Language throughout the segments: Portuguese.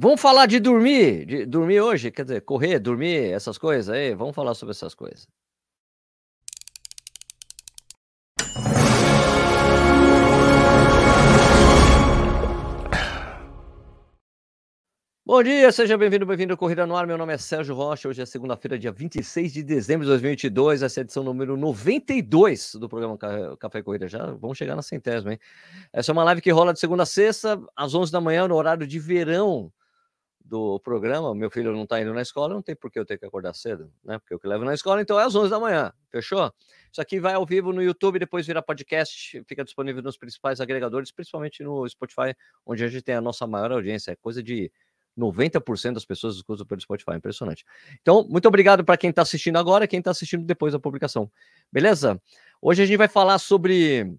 Vamos falar de dormir, de dormir hoje, quer dizer, correr, dormir, essas coisas aí. Vamos falar sobre essas coisas. Bom dia, seja bem-vindo, bem-vindo ao Corrida no Ar. Meu nome é Sérgio Rocha. Hoje é segunda-feira, dia 26 de dezembro de 2022. Essa é a edição número 92 do programa Café Corrida. Já vamos chegar na centésima, hein? Essa é uma live que rola de segunda a sexta, às 11 da manhã, no horário de verão do programa. Meu filho não está indo na escola, não tem por que eu ter que acordar cedo, né? Porque eu que levo na escola, então é às 11 da manhã, fechou? Isso aqui vai ao vivo no YouTube, depois vira podcast, fica disponível nos principais agregadores, principalmente no Spotify, onde a gente tem a nossa maior audiência. É coisa de 90% das pessoas escutam pelo Spotify, impressionante. Então, muito obrigado para quem está assistindo agora e quem está assistindo depois da publicação. Beleza? Hoje a gente vai falar sobre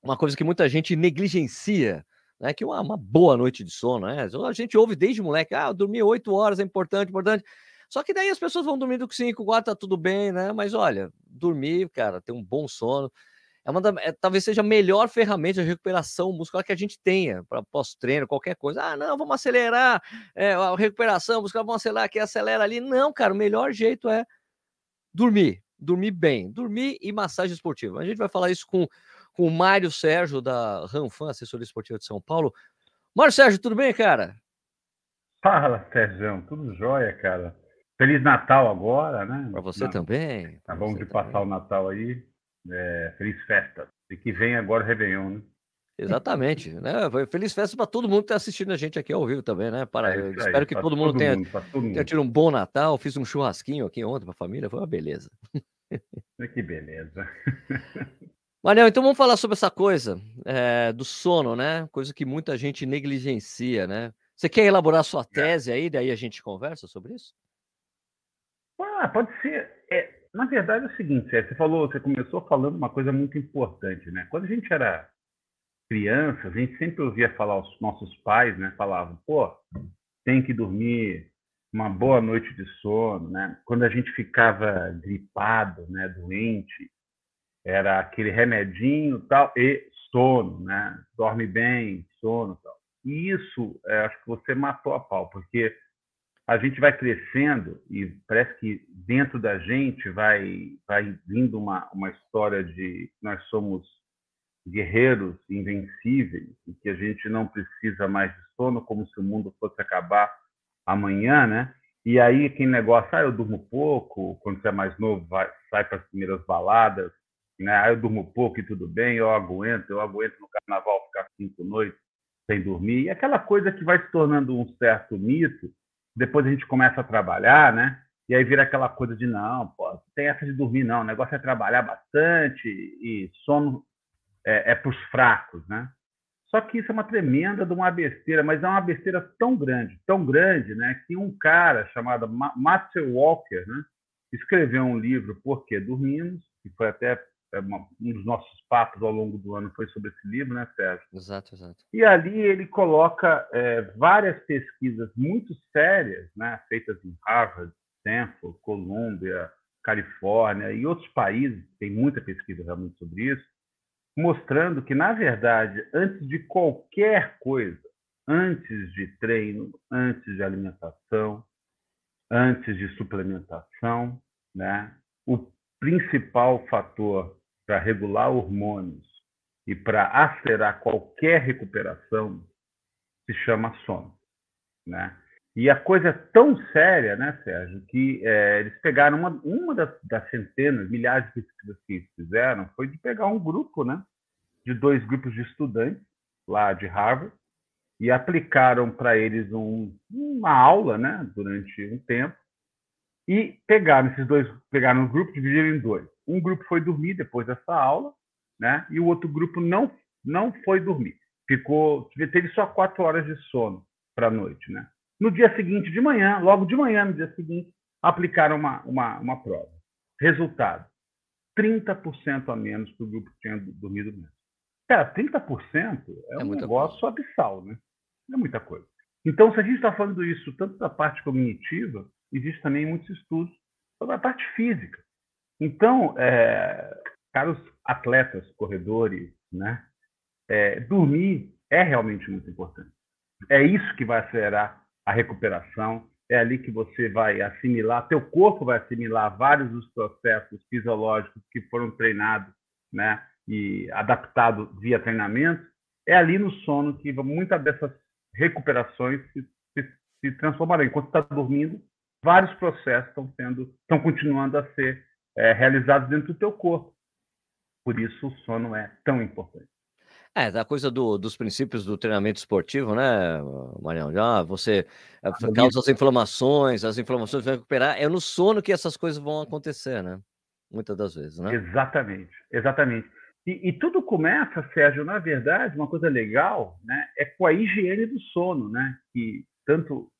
uma coisa que muita gente negligencia, né? Que é uma, uma boa noite de sono, né? A gente ouve desde moleque, ah, dormir oito horas é importante, importante. Só que daí as pessoas vão dormindo com cinco, quatro, tá tudo bem, né? Mas olha, dormir, cara, ter um bom sono é uma da, é, talvez seja a melhor ferramenta de recuperação muscular que a gente tenha para pós-treino, qualquer coisa. Ah, não, vamos acelerar é, a recuperação muscular, vamos acelerar aqui, acelera ali. Não, cara, o melhor jeito é dormir, dormir bem, dormir e massagem esportiva. A gente vai falar isso com, com o Mário Sérgio, da Ranfan, assessoria esportiva de São Paulo. Mário Sérgio, tudo bem, cara? Fala, Sérgio, tudo jóia, cara. Feliz Natal agora, né? Para você também. Tá bom de passar o Natal aí. É, feliz festa. E que vem agora o Réveillon, né? Exatamente, né? Feliz festa para todo mundo que está assistindo a gente aqui ao vivo também, né? Para, é espero aí, que todo mundo, todo tenha, mundo, tenha tido um bom Natal. Fiz um churrasquinho aqui ontem para a família, foi uma beleza. Que beleza. Manel, então vamos falar sobre essa coisa é, do sono, né? Coisa que muita gente negligencia, né? Você quer elaborar sua é. tese aí, daí a gente conversa sobre isso? Ah, pode ser. É, na verdade é o seguinte, você falou, você começou falando uma coisa muito importante, né? Quando a gente era criança, a gente sempre ouvia falar, os nossos pais, né, falavam, pô, tem que dormir uma boa noite de sono, né? Quando a gente ficava gripado, né, doente, era aquele remedinho tal e sono, né? Dorme bem, sono tal. E isso, é, acho que você matou a pau, porque a gente vai crescendo e parece que dentro da gente vai vai vindo uma, uma história de nós somos guerreiros invencíveis e que a gente não precisa mais de sono como se o mundo fosse acabar amanhã, né? E aí aquele negócio, ah, eu durmo pouco, quando você é mais novo, vai, sai para as primeiras baladas, né? Eu durmo pouco e tudo bem, eu aguento, eu aguento no carnaval ficar cinco noites sem dormir. E aquela coisa que vai se tornando um certo mito, depois a gente começa a trabalhar, né? E aí vira aquela coisa de não, pô, tem essa de dormir não, o negócio é trabalhar bastante e sono é, é para os fracos, né? Só que isso é uma tremenda de uma besteira, mas é uma besteira tão grande, tão grande, né? Que um cara chamado Matthew Walker, né? Escreveu um livro Por que Dormimos, que foi até é um dos nossos papos ao longo do ano foi sobre esse livro, né, Sérgio? Exato, exato. E ali ele coloca é, várias pesquisas muito sérias, né, feitas em Harvard, Stanford, Columbia, Califórnia e outros países, tem muita pesquisa realmente sobre isso, mostrando que, na verdade, antes de qualquer coisa, antes de treino, antes de alimentação, antes de suplementação, né, o principal fator para regular hormônios e para acelerar qualquer recuperação se chama sono, né? E a coisa é tão séria, né, Sérgio, que é, eles pegaram uma, uma das, das, centenas, milhares de pesquisas que eles fizeram, foi de pegar um grupo, né, de dois grupos de estudantes lá de Harvard e aplicaram para eles um, uma aula, né, durante um tempo e pegaram esses dois, pegaram um grupo, dividiram em dois. Um grupo foi dormir depois dessa aula, né? E o outro grupo não não foi dormir. Ficou, teve só quatro horas de sono para a noite, né? No dia seguinte de manhã, logo de manhã, no dia seguinte, aplicaram uma, uma, uma prova. Resultado: 30% a menos que o grupo que tinha dormido mesmo. Cara, 30% é, é um negócio coisa. abissal, né? É muita coisa. Então, se a gente está falando isso tanto da parte cognitiva, existe também muitos estudos sobre a parte física. Então, é, caros atletas, corredores, né, é, dormir é realmente muito importante. É isso que vai acelerar a recuperação, é ali que você vai assimilar, teu corpo vai assimilar vários dos processos fisiológicos que foram treinados, né, e adaptados via treinamento. É ali no sono que muitas dessas recuperações se, se, se transformarão. Enquanto está dormindo, vários processos estão sendo, estão continuando a ser é, realizados dentro do teu corpo. Por isso o sono é tão importante. É, da coisa do, dos princípios do treinamento esportivo, né, Marião? Já você eh, ah, causa as inflamações, as inflamações vão recuperar. É no sono que essas coisas vão acontecer, né? Muitas das vezes, né? Exatamente, exatamente. E, e, tudo começa, Sérgio, na verdade, uma coisa legal, né, é com a higiene do sono, né? Que tanto,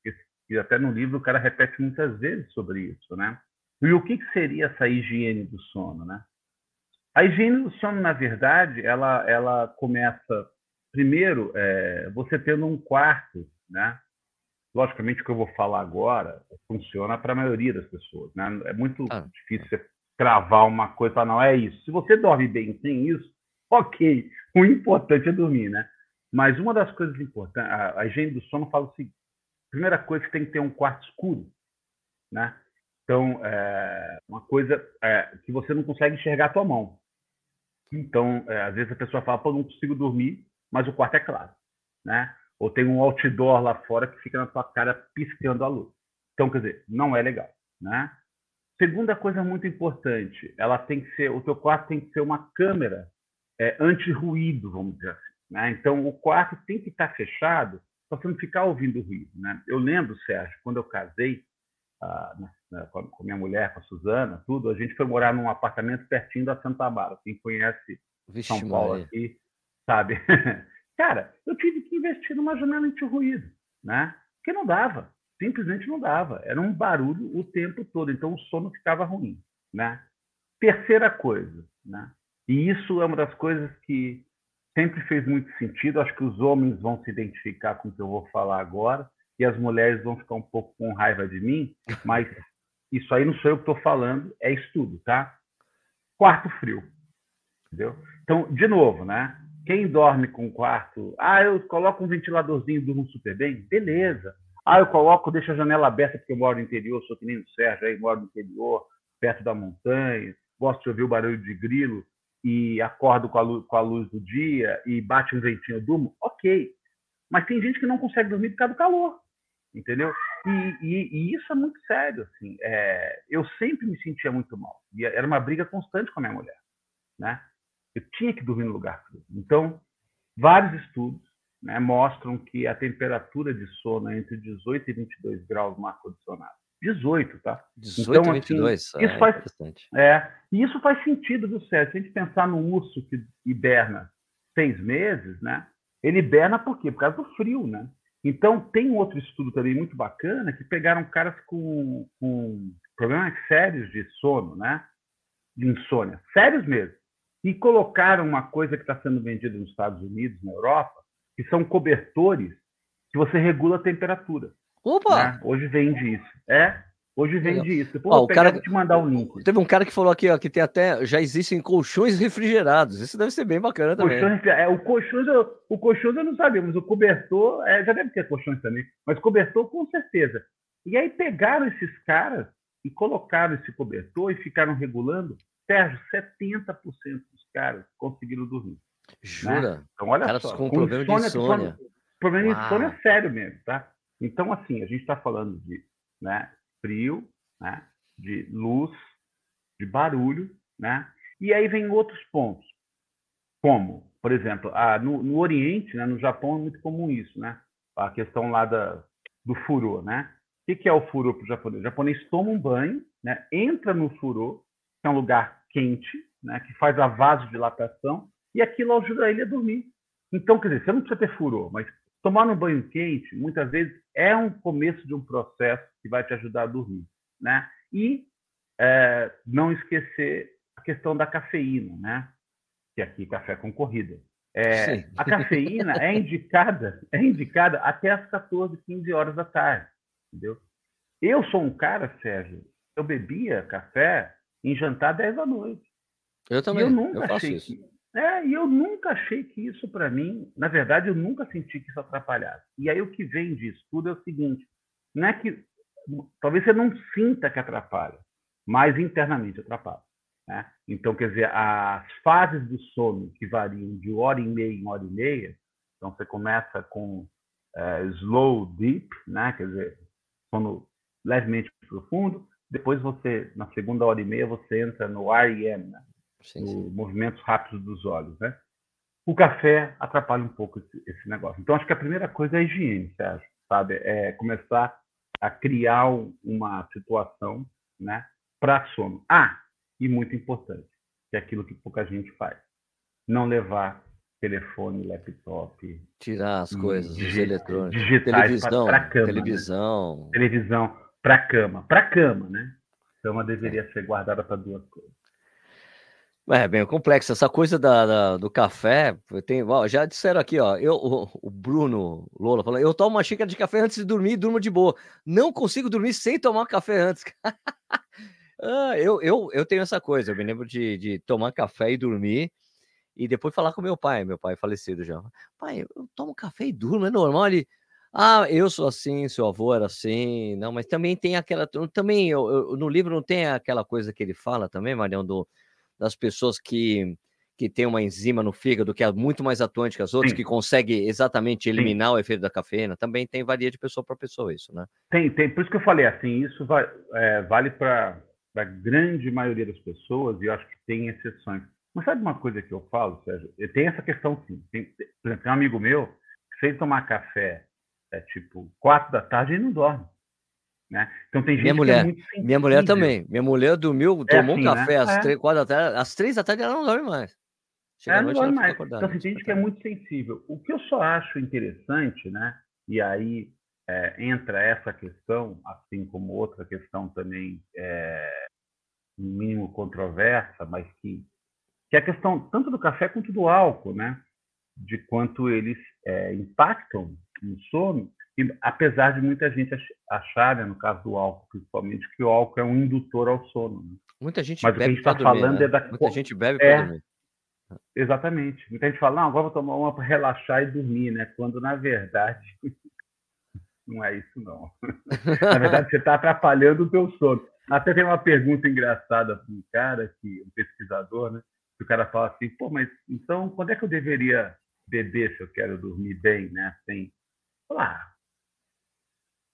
e até no livro o cara repete muitas vezes sobre isso, né? E o que, que seria essa higiene do sono, né? A higiene do sono, na verdade, ela, ela começa, primeiro, é, você tendo um quarto, né? Logicamente, o que eu vou falar agora funciona para a maioria das pessoas, né? É muito ah. difícil você cravar uma coisa para não é isso. Se você dorme bem sem isso, ok. O importante é dormir, né? Mas uma das coisas importantes, a, a higiene do sono fala o seguinte: primeira coisa, você tem que ter um quarto escuro, né? Então, é uma coisa é, que você não consegue enxergar a tua mão. Então, é, às vezes a pessoa fala, pô, não consigo dormir, mas o quarto é claro, né? Ou tem um outdoor lá fora que fica na tua cara piscando a luz. Então, quer dizer, não é legal, né? Segunda coisa muito importante, ela tem que ser, o teu quarto tem que ser uma câmera é, anti-ruído, vamos dizer assim. Né? Então, o quarto tem que estar fechado para você não ficar ouvindo ruído. Né? Eu lembro, Sérgio, quando eu casei, ah, né, com, a, minha mulher, com a Suzana, tudo, a gente foi morar num apartamento pertinho da Santa Bárbara. Quem conhece Vixe, São Paulo Maria. aqui, sabe? Cara, eu tive que investir numa janela anti-ruído, né? Porque não dava, simplesmente não dava. Era um barulho o tempo todo, então o sono ficava ruim, né? Terceira coisa, né? E isso é uma das coisas que sempre fez muito sentido. Acho que os homens vão se identificar com o que eu vou falar agora e as mulheres vão ficar um pouco com raiva de mim, mas isso aí não sou eu que estou falando, é estudo, tá? Quarto frio, entendeu? Então, de novo, né? Quem dorme com quarto, ah, eu coloco um ventiladorzinho e durmo super bem, beleza. Ah, eu coloco, deixo a janela aberta porque eu moro no interior, sou que nem o Sérgio, aí moro no interior, perto da montanha, gosto de ouvir o barulho de grilo e acordo com a luz, com a luz do dia e bate um ventinho, eu durmo, ok. Mas tem gente que não consegue dormir por causa do calor entendeu? E, e, e, isso é muito sério, assim. É, eu sempre me sentia muito mal. E era uma briga constante com a minha mulher, né? Eu tinha que dormir no lugar frio. Então, vários estudos né, mostram que a temperatura de sono é entre 18 e 22 graus no ar-condicionado. 18, tá? 18 então, e 22, assim, isso é faz, é, e isso faz sentido, do certo. Se a gente pensar no urso que hiberna seis meses, né? Ele hiberna por quê? Por causa do frio, né? Então, tem outro estudo também muito bacana que pegaram caras com, com problemas sérios de sono, né? De insônia, sérios mesmo. E colocaram uma coisa que está sendo vendida nos Estados Unidos, na Europa, que são cobertores que você regula a temperatura. Opa! Né? Hoje vende isso. É, Hoje vende isso. Pô, ó, o cara te mandar o um link. Teve um cara que falou aqui, ó, que tem até já existem colchões refrigerados. Isso deve ser bem bacana também. Colchões, é, o colchões, eu, o colchões eu não sabia, mas o cobertor, é, já deve ter colchões também, mas cobertor com certeza. E aí pegaram esses caras e colocaram esse cobertor e ficaram regulando. Sérgio, 70% dos caras conseguiram dormir. Né? Jura? Né? Então, olha caras só. com problema insônia, de insônia. Problema de insônia é sério mesmo, tá? Então, assim, a gente está falando de né, frio, né? de luz, de barulho, né? E aí vem outros pontos, como, por exemplo, a, no, no, Oriente, né, no Japão é muito comum isso, né? A questão lá da, do furô, né? O que, que é o furô para o japonês? O japonês toma um banho, né? entra no furô, que é um lugar quente, né? que faz a vasodilatação, e aquilo ajuda ele a dormir. Então, quer dizer, você não precisa ter furô, mas tomar um banho quente, muitas vezes, é um começo de um processo que vai te ajudar a dormir né? E é, não esquecer a questão da cafeína, né? Que aqui café com corrida. É, a cafeína é indicada, é indicada até as 14, 15 horas da tarde, entendeu? Eu sou um cara, Sérgio, eu bebia café em jantar 10 da noite. Eu também. E eu nunca eu achei isso. que é, e eu nunca achei que isso para mim, na verdade, eu nunca senti que isso atrapalhasse. E aí o que vem disso tudo é o seguinte: não é que talvez você não sinta que atrapalha, mas internamente atrapalha. Né? Então, quer dizer, as fases do sono que variam de hora e meia em hora e meia, então você começa com uh, slow deep, né? quer dizer, sono levemente profundo, depois você, na segunda hora e meia, você entra no REM, né? Sim, no movimentos rápidos dos olhos. Né? O café atrapalha um pouco esse, esse, negócio. Então, acho que a primeira coisa é a higiene, Sérgio, sabe? É começar a criar uma situação né, para sono. Ah, e muito importante, que é aquilo que pouca gente faz. Não levar telefone, laptop. Tirar as coisas, os eletrônicos. Televisão. Pra cama, televisão. Né? Televisão para cama. Para cama, né? Cama deveria é. ser guardada para duas coisas. É bem complexo. Essa coisa da, da do café, já disseram aqui, ó. Eu, o, o, Bruno Lola falou: eu tomo uma xícara de café antes de dormir e durmo de boa. Não consigo dormir sem tomar café antes. ah, eu, eu, eu tenho essa coisa. Eu me lembro de, de tomar café e dormir e depois falar com meu pai, meu pai falecido já. Pai, eu tomo café e durmo, é normal. Ele, ah, eu sou assim, seu avô era assim, não, mas também tem aquela, também eu, eu, no livro não tem aquela coisa que ele fala também, Marião, do, das pessoas que que tem uma enzima no fígado que é muito mais atuante que as outras, Sim. que consegue exatamente eliminar Sim. o efeito da cafeína, também tem varia de pessoa para pessoa isso, né? Tem, tem, por isso que eu falei assim, isso vai, é, vale para a grande maioria das pessoas e eu acho que tem exceções. Mas sabe uma coisa que eu falo, Sérgio? Tem essa questão sim. Tem, por exemplo, tem um amigo meu que ele tomar café é tipo quatro da tarde, ele não dorme. Né? Então tem minha mulher, é Minha mulher também. Minha mulher dormiu, é tomou assim, um café né? às é. três, quatro da tarde, às três da tarde ela não dorme mais. Chega é, não dorme mais. Então tem gente que é muito sensível. O que eu só acho interessante, né? E aí é, entra essa questão, assim como outra questão também é, no mínimo controversa, mas que que é a questão tanto do café quanto do álcool, né? De quanto eles é, impactam no sono, e apesar de muita gente achar, né, no caso do álcool, principalmente, que o álcool é um indutor ao sono. Né? Muita gente Mas bebe o que a gente está falando né? é da muita gente bebe é, para dormir. Exatamente. Muita gente fala, não, agora vou tomar uma para relaxar e dormir, né? Quando na verdade não é isso não. na verdade você está atrapalhando o teu sono. Até tem uma pergunta engraçada para um cara, que, um pesquisador, né? o cara fala assim, pô, mas então quando é que eu deveria beber se eu quero dormir bem, né? Sem, lá,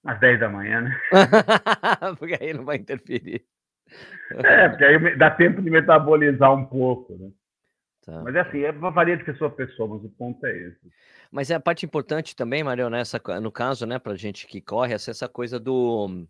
às 10 da manhã, né? porque aí não vai interferir. É, porque aí dá tempo de metabolizar um pouco, né? Tá. Mas é assim, é uma varia de pessoa a pessoa, mas o ponto é esse. Mas é a parte importante também, Mario, nessa, no caso, né, pra gente que corre, essa coisa do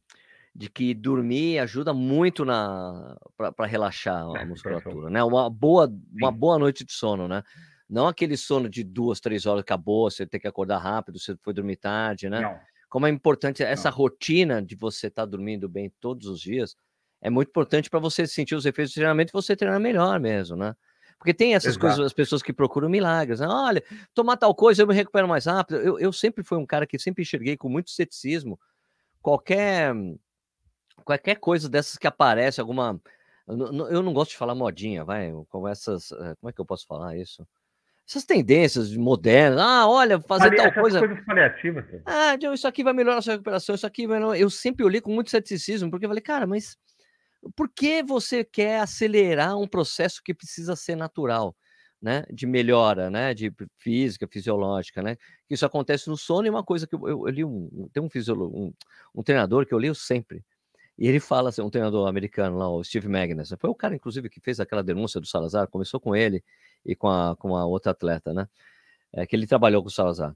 de que dormir ajuda muito na para relaxar a é, musculatura, né? Uma boa, uma boa noite de sono, né? Não aquele sono de duas, três horas acabou, você tem que acordar rápido, você foi dormir tarde, né? Não. Como é importante essa Não. rotina de você estar tá dormindo bem todos os dias, é muito importante para você sentir os efeitos do treinamento e você treinar melhor mesmo, né? Porque tem essas Exato. coisas, as pessoas que procuram milagres, né? Olha, tomar tal coisa eu me recupero mais rápido. Eu, eu sempre fui um cara que sempre enxerguei com muito ceticismo qualquer qualquer coisa dessas que aparece, alguma. Eu não gosto de falar modinha, vai, com essas. Eh, como é que eu posso falar isso? Essas tendências modernas. Ah, olha, fazer tal coisa. coisas paliativas. Ah, isso aqui vai melhorar a sua recuperação, isso aqui vai. Eu sempre olhei com muito ceticismo, porque eu falei, cara, mas por que você quer acelerar um processo que precisa ser natural? Né, de melhora, né, de física, fisiológica, né, isso acontece no sono e uma coisa que eu, eu, eu li um, tem um, fisiolo, um, um treinador que eu leio sempre, e ele fala, assim, um treinador americano lá, o Steve Magnus, foi o cara, inclusive, que fez aquela denúncia do Salazar, começou com ele e com a, com a outra atleta, né? É, que ele trabalhou com o Salazar.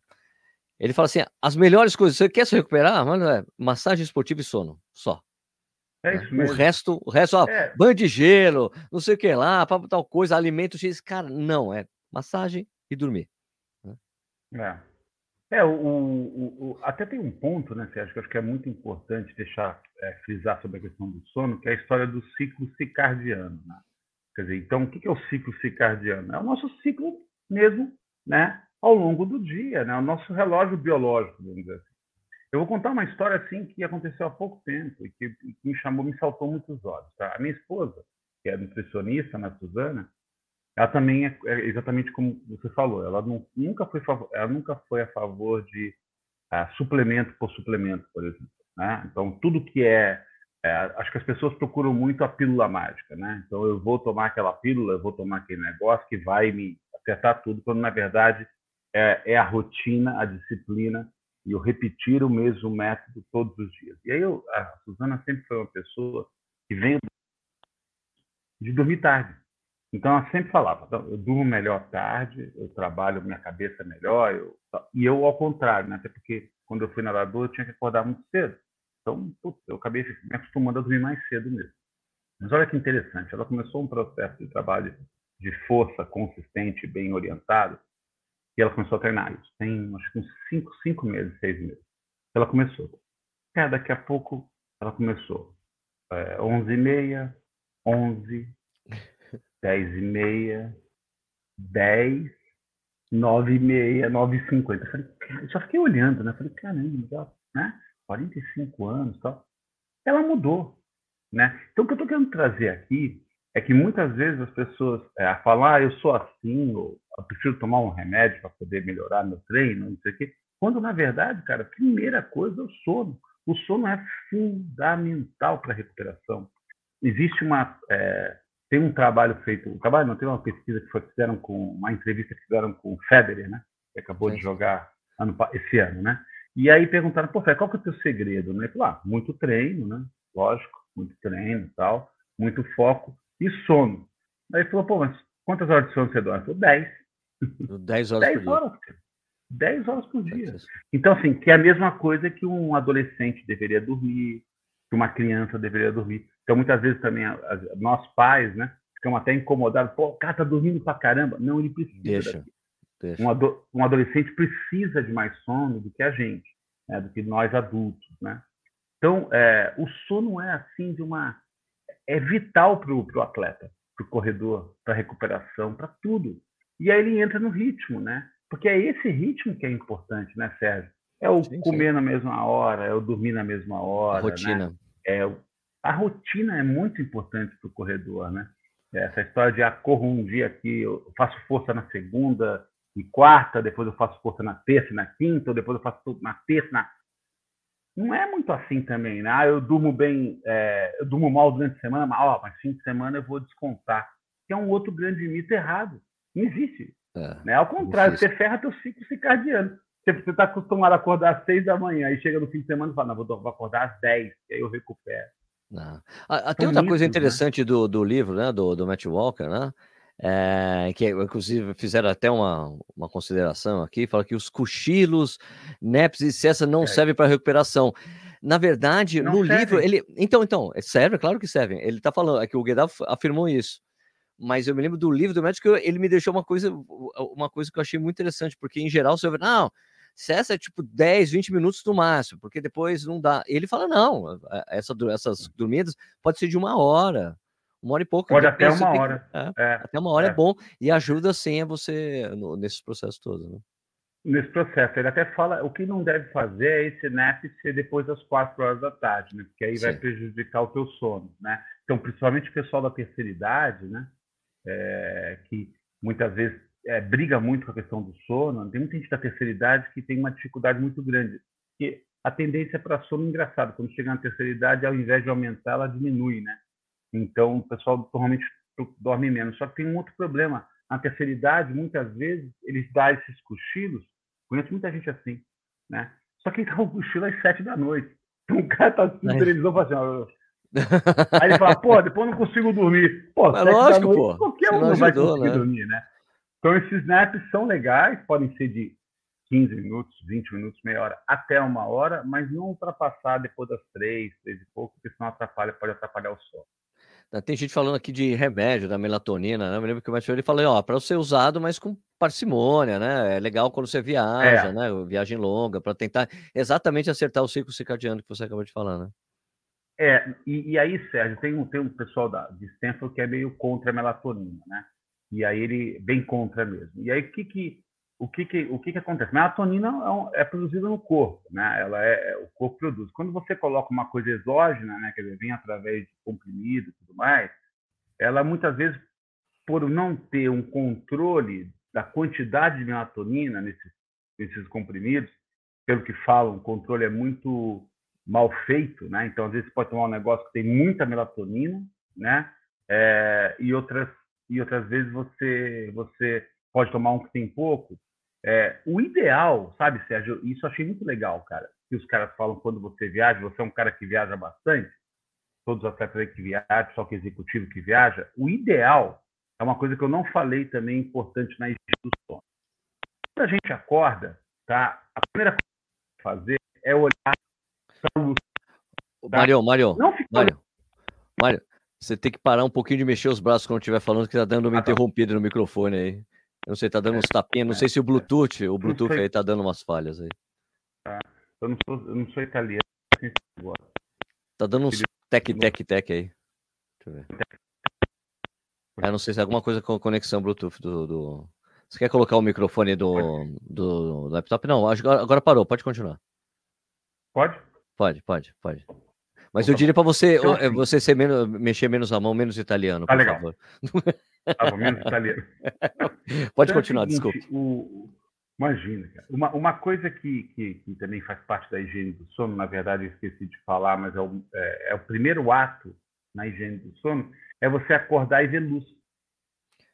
Ele fala assim: as melhores coisas, você quer se recuperar? Mano, é massagem esportiva e sono, só. É né? isso mesmo. O resto, o resto, ó, é. banho de gelo, não sei o que lá, para tal coisa, alimento X. Cara, não, é massagem e dormir. Né? É. É, o, o, o, até tem um ponto, né, Sérgio, que eu acho que é muito importante deixar é, frisar sobre a questão do sono, que é a história do ciclo circadiano. Né? Quer dizer, então, o que é o ciclo circadiano? É o nosso ciclo mesmo, né, ao longo do dia, né, o nosso relógio biológico, vamos dizer assim. Eu vou contar uma história assim que aconteceu há pouco tempo e que, que me chamou, me saltou muitos olhos. Tá? A minha esposa, que é nutricionista, na né, Suzana, ela também é, é, exatamente como você falou, ela não, nunca, foi, ela nunca foi a favor de uh, suplemento por suplemento, por exemplo. Né? Então, tudo que é, é, Acho que as pessoas procuram muito a pílula mágica. Né? Então, eu vou tomar aquela pílula, eu vou tomar aquele negócio que vai me acertar tudo, quando, na verdade, é, é a rotina, a disciplina e eu repetir o mesmo método todos os dias. E aí, eu, a Suzana sempre foi uma pessoa que veio de dormir tarde. Então, ela sempre falava: eu durmo melhor tarde, eu trabalho minha cabeça melhor. Eu... E eu, ao contrário, né? até porque quando eu fui nadador, eu tinha que acordar muito cedo. Então, eu acabei me acostumando a dormir mais cedo mesmo. Mas olha que interessante, ela começou um processo de trabalho de força consistente, bem orientado, e ela começou a treinar isso. Tem, acho que uns cinco, cinco meses, seis meses. Ela começou. É, daqui a pouco, ela começou. É, 11 e meia, 11, 10 e meia, 10, 9 e meia, 9 e 50. Eu falei, cara, só fiquei olhando, né? Eu falei, caramba, né? 45 anos tal. Ela mudou, né? Então, o que eu estou querendo trazer aqui é que muitas vezes as pessoas é, falam, ah, eu sou assim, ou eu prefiro tomar um remédio para poder melhorar meu treino, não sei o quê. Quando, na verdade, cara, a primeira coisa é o sono. O sono é fundamental para a recuperação. Existe uma... É, tem um trabalho feito... Um trabalho, não, tem uma pesquisa que fizeram com... Uma entrevista que fizeram com o Federer, né? Que acabou de jogar ano, esse ano, né? E aí perguntaram, pô, Fé, qual que é o teu segredo? Né? Falou, ah, muito treino, né? Lógico, muito treino e tal, muito foco e sono. Aí ele falou, pô, mas quantas horas de sono você dorme? Eu falou, 10. 10 horas 10 por horas, dia. 10 horas por dia. Então, assim, que é a mesma coisa que um adolescente deveria dormir, que uma criança deveria dormir. Então, muitas vezes também, nós pais, né, ficamos até incomodados. Pô, o cara tá dormindo pra caramba. Não, ele precisa. Deixa. Um, ado um, adolescente precisa de mais sono do que a gente, né, do que nós adultos, né? Então, é, o sono é assim de uma é vital para o atleta, para o corredor, para a recuperação, para tudo. E aí ele entra no ritmo, né? Porque é esse ritmo que é importante, né, Sérgio? É o sim, comer sim. na mesma hora, é o dormir na mesma hora. A né? rotina. Né? É, a rotina é muito importante para o corredor, né? Essa história de acorro um dia aqui, eu faço força na segunda, e quarta, depois eu faço força na terça e na quinta, ou depois eu faço tudo na terça, na... Não é muito assim também, né? Ah, eu durmo bem, é, eu durmo mal durante a semana, mas, ó, mas fim de semana eu vou descontar. Que é um outro grande mito errado. Não existe. É, né? Ao contrário, você ferra teu ciclo circadiano. Você está acostumado a acordar às seis da manhã, e chega no fim de semana e fala, não, vou acordar às dez, e aí eu recupero. Não. Ah, tem outra coisa né? interessante né? do, do livro, né, do, do Matt Walker, né? É, que inclusive fizeram até uma, uma consideração aqui, fala que os cochilos, neps e cessa não é. servem para recuperação. Na verdade, não no serve. livro, ele. Então, então, é, serve, claro que serve. Ele está falando, é que o Guedal afirmou isso. Mas eu me lembro do livro do médico, ele me deixou uma coisa, uma coisa que eu achei muito interessante, porque em geral você vai, não, cessa é tipo 10, 20 minutos no máximo, porque depois não dá. Ele fala, não, essa, essas dormidas pode ser de uma hora, uma hora e pouco. Pode até uma hora. Que, é, é, até uma hora é. é. bom e ajuda sim a você no, nesses processos todos. Né? Nesse processo. Ele até fala o que não deve fazer é esse nap ser depois das quatro horas da tarde, né? Porque aí sim. vai prejudicar o teu sono, né? Então, principalmente o pessoal da terceira idade, né? É, que muitas vezes é, briga muito com a questão do sono. Tem muita gente da terceira idade que tem uma dificuldade muito grande. Porque a tendência para sono é engraçado. Quando chega na terceira idade, ao invés de aumentar, ela diminui, né? Então, o pessoal normalmente dorme menos. Só que tem um outro problema. Na terceira idade, muitas vezes, eles dão esses cochilos. Conheço muita gente assim, né? Só que ele dá um cochilo às sete da noite. Então, o cara tá assistindo televisão e fala assim, Aí ele fala, pô, depois eu não consigo dormir. Pô, Mas lógico, noite, pô. qualquer um não vai conseguir né? dormir, né? Então, esses naps são legais, podem ser de 15 minutos, 20 minutos, meia hora, até uma hora, mas não ultrapassar depois das três, três e pouco, porque senão atrapalha, pode atrapalhar o sono. Né, tem gente falando aqui de remédio, da melatonina, né? Eu me lembro que o médico ele falou, ó, para ser usado, mas com parcimônia, né? É legal quando você viaja, é. né? Viagem longa, para tentar exatamente acertar o ciclo circadiano que você acabou de falar, né? É, e, e aí, Sérgio, tem um, tem um pessoal da, de Stanford que é meio contra a melatonina, né? E aí ele bem contra mesmo. E aí o que que o que que, o que, que acontece? Melatonina é, um, é, produzida no corpo, né? Ela é, é, o corpo produz. Quando você coloca uma coisa exógena, né? Dizer, vem através de comprimido e tudo mais, ela muitas vezes, por não ter um controle da quantidade de melatonina nesses, nesses comprimidos, pelo que falam, o controle é muito mal feito, né? Então, às vezes, pode tomar um negócio que tem muita melatonina, né? É, e, outras, e outras vezes você, você pode tomar um que tem pouco. É, o ideal, sabe, Sérgio, isso eu achei muito legal, cara, que os caras falam quando você viaja, você é um cara que viaja bastante, todos os atletas aí que viajam, só que executivo que viaja, o ideal é uma coisa que eu não falei também importante na instituição. Quando a gente acorda, tá? A primeira coisa que fazer é olhar para o. Tá? Mário, Mário, Mário, Mário, você tem que parar um pouquinho de mexer os braços quando estiver falando, que tá dando uma ah, interrompida no microfone aí. Eu não sei, tá dando uns tapinhas, não é, sei se o Bluetooth, o Bluetooth aí tá dando umas falhas aí. Tá. Eu não sou, eu não sou italiano. Tá dando uns tec, tec, tec aí. Deixa eu ver. Eu não sei se é alguma coisa com conexão Bluetooth do, do... Você quer colocar o microfone do, do, laptop? Não, agora, agora parou, pode continuar. Pode? Pode, pode, pode. Mas eu diria para você, assim, você ser menos, mexer menos a mão, menos italiano, tá por legal. favor. Tá menos italiano. Pode então, continuar, é seguinte, desculpe. O, imagina, cara. Uma, uma coisa que, que, que, também faz parte da higiene do sono, na verdade eu esqueci de falar, mas é o, é, é o primeiro ato na higiene do sono, é você acordar e ver luz.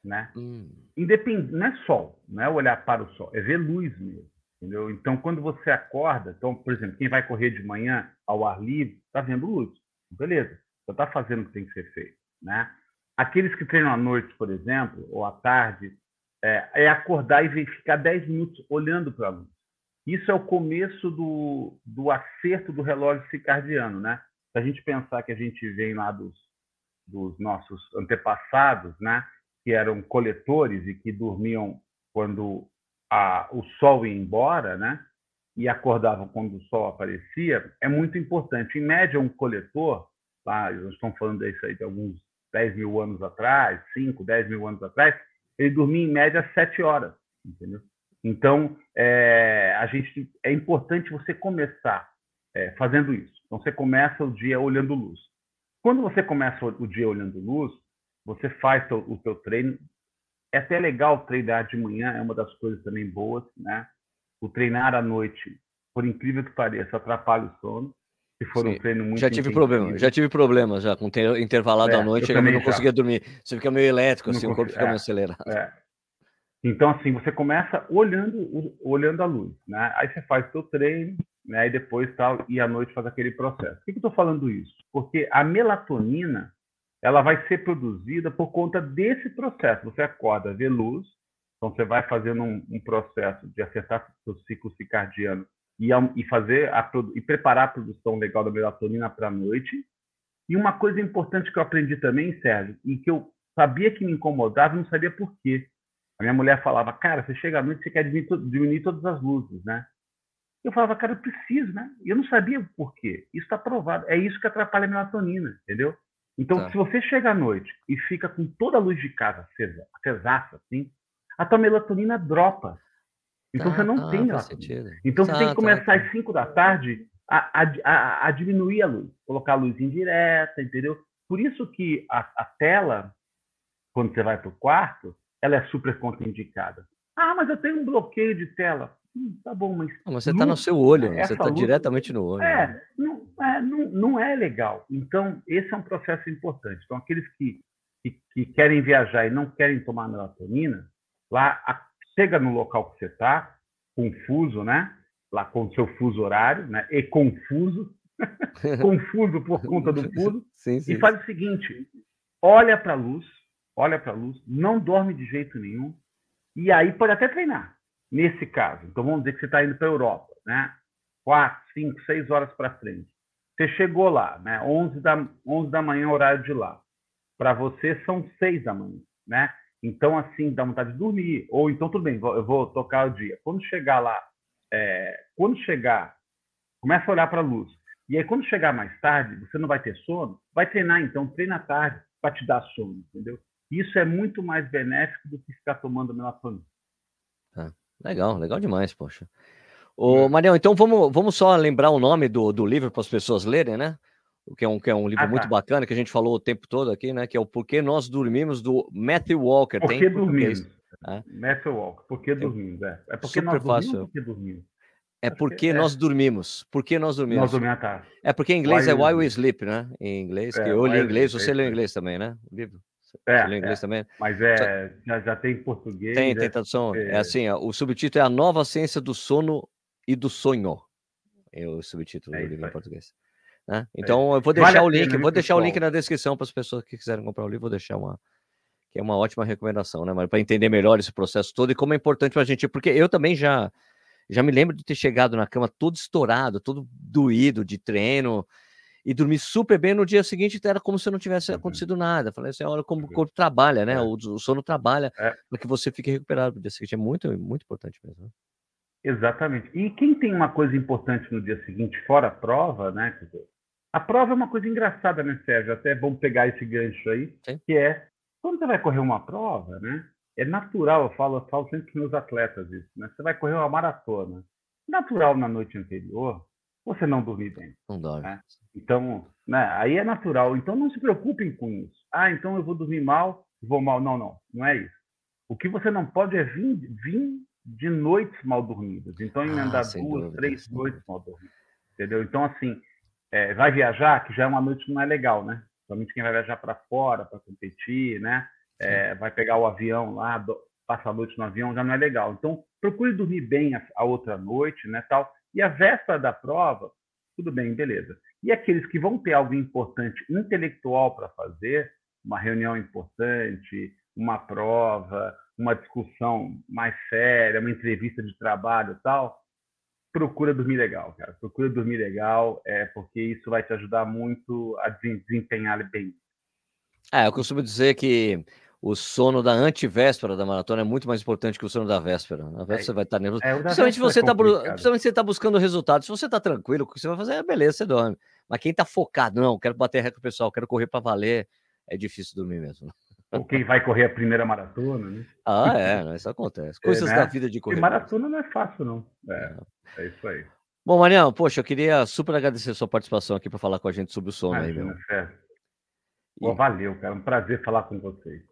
Né? Hum. Independ... Não é sol, não é olhar para o sol, é ver luz mesmo. Entendeu? Então, quando você acorda, então, por exemplo, quem vai correr de manhã ao ar livre, está vendo luz. Beleza, você está fazendo o que tem que ser feito. Né? Aqueles que treinam à noite, por exemplo, ou à tarde, é, é acordar e ficar 10 minutos olhando para a luz. Isso é o começo do, do acerto do relógio circadiano. Né? Se a gente pensar que a gente vem lá dos, dos nossos antepassados, né? que eram coletores e que dormiam quando a, o sol ia embora, né? E acordavam quando o sol aparecia, é muito importante. Em média, um coletor, tá? nós estamos falando disso aí de alguns 10 mil anos atrás, 5, 10 mil anos atrás, ele dormia em média 7 horas, entendeu? Então, é, a gente, é importante você começar é, fazendo isso. Então, você começa o dia olhando luz. Quando você começa o dia olhando luz, você faz o seu treino é até legal treinar de manhã, é uma das coisas também boas, né? O treinar à noite, por incrível que pareça, atrapalha o sono. Se for Sim. um treino muito Já tive problema, já tive problemas já com intervalado é, à noite, eu, não já. conseguia dormir. Você fica meio elétrico, assim, o corpo fica é, meio acelerado. É. Então, assim, você começa olhando, olhando a luz, né? Aí você faz seu treino, né? E depois tal, e à noite faz aquele processo. Por que, que eu estou falando isso? Porque a melatonina, ela vai ser produzida por conta desse processo. Você acorda, vê luz, então você vai fazendo um, um processo de acertar o ciclo circadiano e, e fazer a, e preparar a produção legal da melatonina para a noite. E uma coisa importante que eu aprendi também, Sérgio, e que eu sabia que me incomodava, não sabia por quê. A minha mulher falava, cara, você chega à noite, você quer diminuir, diminuir todas as luzes, né? Eu falava, cara, eu preciso, né? E eu não sabia por quê. Isso está provado. É isso que atrapalha a melatonina, entendeu? Então, tá. se você chega à noite e fica com toda a luz de casa acesa, acesaça, assim, a tua melatonina dropa. Então, você não tem melatonina. Então, você tem que tá, começar às 5 da tarde a, a, a, a, diminuir a luz, colocar a luz indireta, entendeu? Por isso que a, a tela, quando você vai para o quarto, ela é super contraindicada. Ah, mas eu tenho um bloqueio de tela. Hum, tá bom, mas. Não, mas você está no seu olho, você está diretamente no olho. É, né? não, é, não, não é legal. Então, esse é um processo importante. Então, aqueles que, que, que querem viajar e não querem tomar melatonina, lá a, chega no local que você está, confuso, né? Lá com o seu fuso horário, né? E confuso, confuso por conta do fuso, sim, sim. e faz o seguinte: olha para a luz, olha para a luz, não dorme de jeito nenhum, e aí pode até treinar nesse caso. Então, vamos dizer que você está indo para a Europa, né? Quatro, cinco, seis horas para frente. Você chegou lá, né? 11 da, 11 da manhã, horário de lá. Para você, são seis da manhã, né? Então, assim, dá vontade de dormir. Ou então, tudo bem, eu vou tocar o dia. Quando chegar lá, é, quando chegar, começa a olhar para a luz. E aí, quando chegar mais tarde, você não vai ter sono, vai treinar, então, treina à tarde para te dar sono, entendeu? Isso é muito mais benéfico do que ficar tomando melatonina. Tá. Legal, legal demais, poxa. Ô, hum. Marião, então vamos, vamos só lembrar o nome do, do livro para as pessoas lerem, né? Que é, um, que é um livro ah, muito tá. bacana que a gente falou o tempo todo aqui, né? Que é o Porquê Nós Dormimos, do Matthew Walker. Por que dormimos? É. Matthew Walker, Por que dormimos? É, é porque nós dormimos, fácil. porque dormimos. É porque é. nós dormimos. Porque nós dormimos. Nós dormimos, tá. É porque em inglês why é Why We Sleep, né? Em inglês, é, que eu li inglês, você leu inglês também, né? O livro. É, você inglês é. também? Mas é, já, já tem português. Tem, tem tradução. É, assim, ó, o subtítulo é A Nova Ciência do Sono e do Sonho. É o subtítulo do livro em português. Né? Então, eu vou deixar vale o link, vou deixar o link na descrição para as pessoas que quiserem comprar o livro, vou deixar uma, que é uma ótima recomendação, né, Para entender melhor esse processo todo e como é importante para a gente, porque eu também já já me lembro de ter chegado na cama todo estourado, todo doído de treino e dormir super bem no dia seguinte era como se não tivesse uhum. acontecido nada. Falei assim, olha como o uhum. corpo trabalha, né? É. O, o, sono trabalha é. para que você fique recuperado no dia seguinte. É muito, muito importante mesmo. Né? Exatamente. E quem tem uma coisa importante no dia seguinte, fora a prova, né? A prova é uma coisa engraçada, né, Sérgio? Até é bom pegar esse gancho aí, Sim. que é quando você vai correr uma prova, né? É natural, eu falo, eu falo sempre para meus atletas isso, né? Você vai correr uma maratona. Natural na noite anterior, você não dormir bem. Não dorme. Né? Então, né, aí é natural. Então não se preocupem com isso. Ah, então eu vou dormir mal, vou mal. Não, não, não é isso. O que você não pode é vir, vir de noites mal dormidas. Então, emendar ah, duas, dúvida, três noites mal dormidas. Entendeu? Então, assim, é, vai viajar, que já é uma noite que não é legal, né? Principalmente quem vai viajar para fora para competir, né? É, vai pegar o avião lá, do, passa a noite no avião, já não é legal. Então, procure dormir bem a, a, outra noite, né? Tal. E a véspera da prova, tudo bem, beleza. E aqueles que vão ter algo importante intelectual para fazer, uma reunião importante, uma prova, uma discussão mais séria, uma entrevista de trabalho tal, procura dormir legal, cara. Procura dormir legal, é porque isso vai te ajudar muito a desempenhar bem. É, eu costumo dizer que o sono da antivéspera da maratona é muito mais importante que o sono da véspera. Na véspera é, você vai estar nervoso. É, principalmente, você é tá, principalmente você está buscando resultado. Se você está tranquilo, o que você vai fazer é beleza, você dorme. Mas quem está focado, não, quero bater recorde pessoal, quero correr para valer, é difícil dormir mesmo. Ou quem vai correr a primeira maratona, né? Ah, é, isso acontece. Coisas é, né? da vida de correr. E maratona não é fácil, não. É, é isso aí. Bom, Marião, poxa, eu queria super agradecer a sua participação aqui para falar com a gente sobre o sono Imagina, aí, meu. É. E... valeu, cara. Um prazer falar com vocês.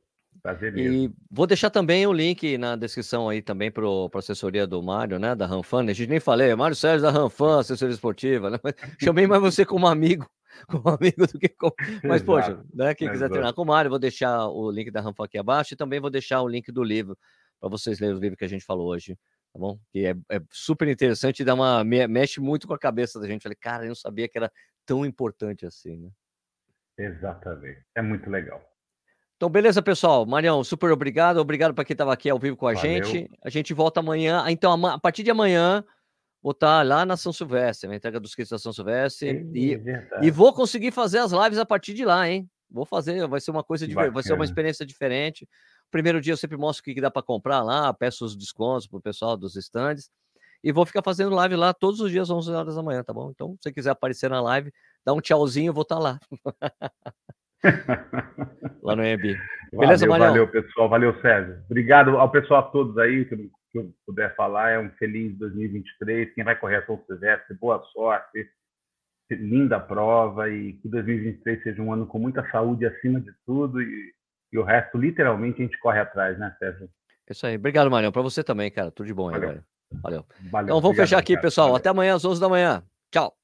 Prazer mesmo. E vou deixar também o link na descrição aí também para a assessoria do Mário, né? Da Ranfan. A gente nem falei, Mário Sérgio da Ranfan, assessoria esportiva, né? Mas chamei mais você como amigo, como amigo do que como. Mas, poxa, né? Quem quiser treinar com o Mário, vou deixar o link da Ranfan aqui abaixo e também vou deixar o link do livro para vocês lerem o livro que a gente falou hoje. Tá bom? Que é, é super interessante e dá uma, mexe muito com a cabeça da gente. Falei, cara, eu não sabia que era tão importante assim, né? Exatamente. É muito legal. Então, beleza, pessoal. Marião, super obrigado. Obrigado para quem estava aqui ao vivo com a Valeu. gente. A gente volta amanhã. Então, a partir de amanhã, vou estar lá na São Silvestre, na entrega dos kits da São Silvestre. e, e vou conseguir fazer as lives a partir de lá, hein? Vou fazer, vai ser uma coisa diferente, vai ser uma experiência diferente. Primeiro dia eu sempre mostro o que dá para comprar lá, peço os descontos para o pessoal dos stands. E vou ficar fazendo live lá todos os dias, 11 horas da manhã, tá bom? Então, se você quiser aparecer na live, dá um tchauzinho, eu vou estar tá lá. lá no EB. Beleza, valeu, Valeu, pessoal. Valeu, Sérgio. Obrigado ao pessoal todos aí que eu puder falar. É um feliz 2023. Quem vai correr a São Silvestre, boa sorte. Linda prova e que 2023 seja um ano com muita saúde acima de tudo e, e o resto, literalmente, a gente corre atrás, né, Sérgio? Isso aí. Obrigado, Marião. Para você também, cara. Tudo de bom aí, Valeu. Valeu. Valeu. Então vamos Obrigado, fechar aqui, cara. pessoal. Valeu. Até amanhã às 11 da manhã. Tchau.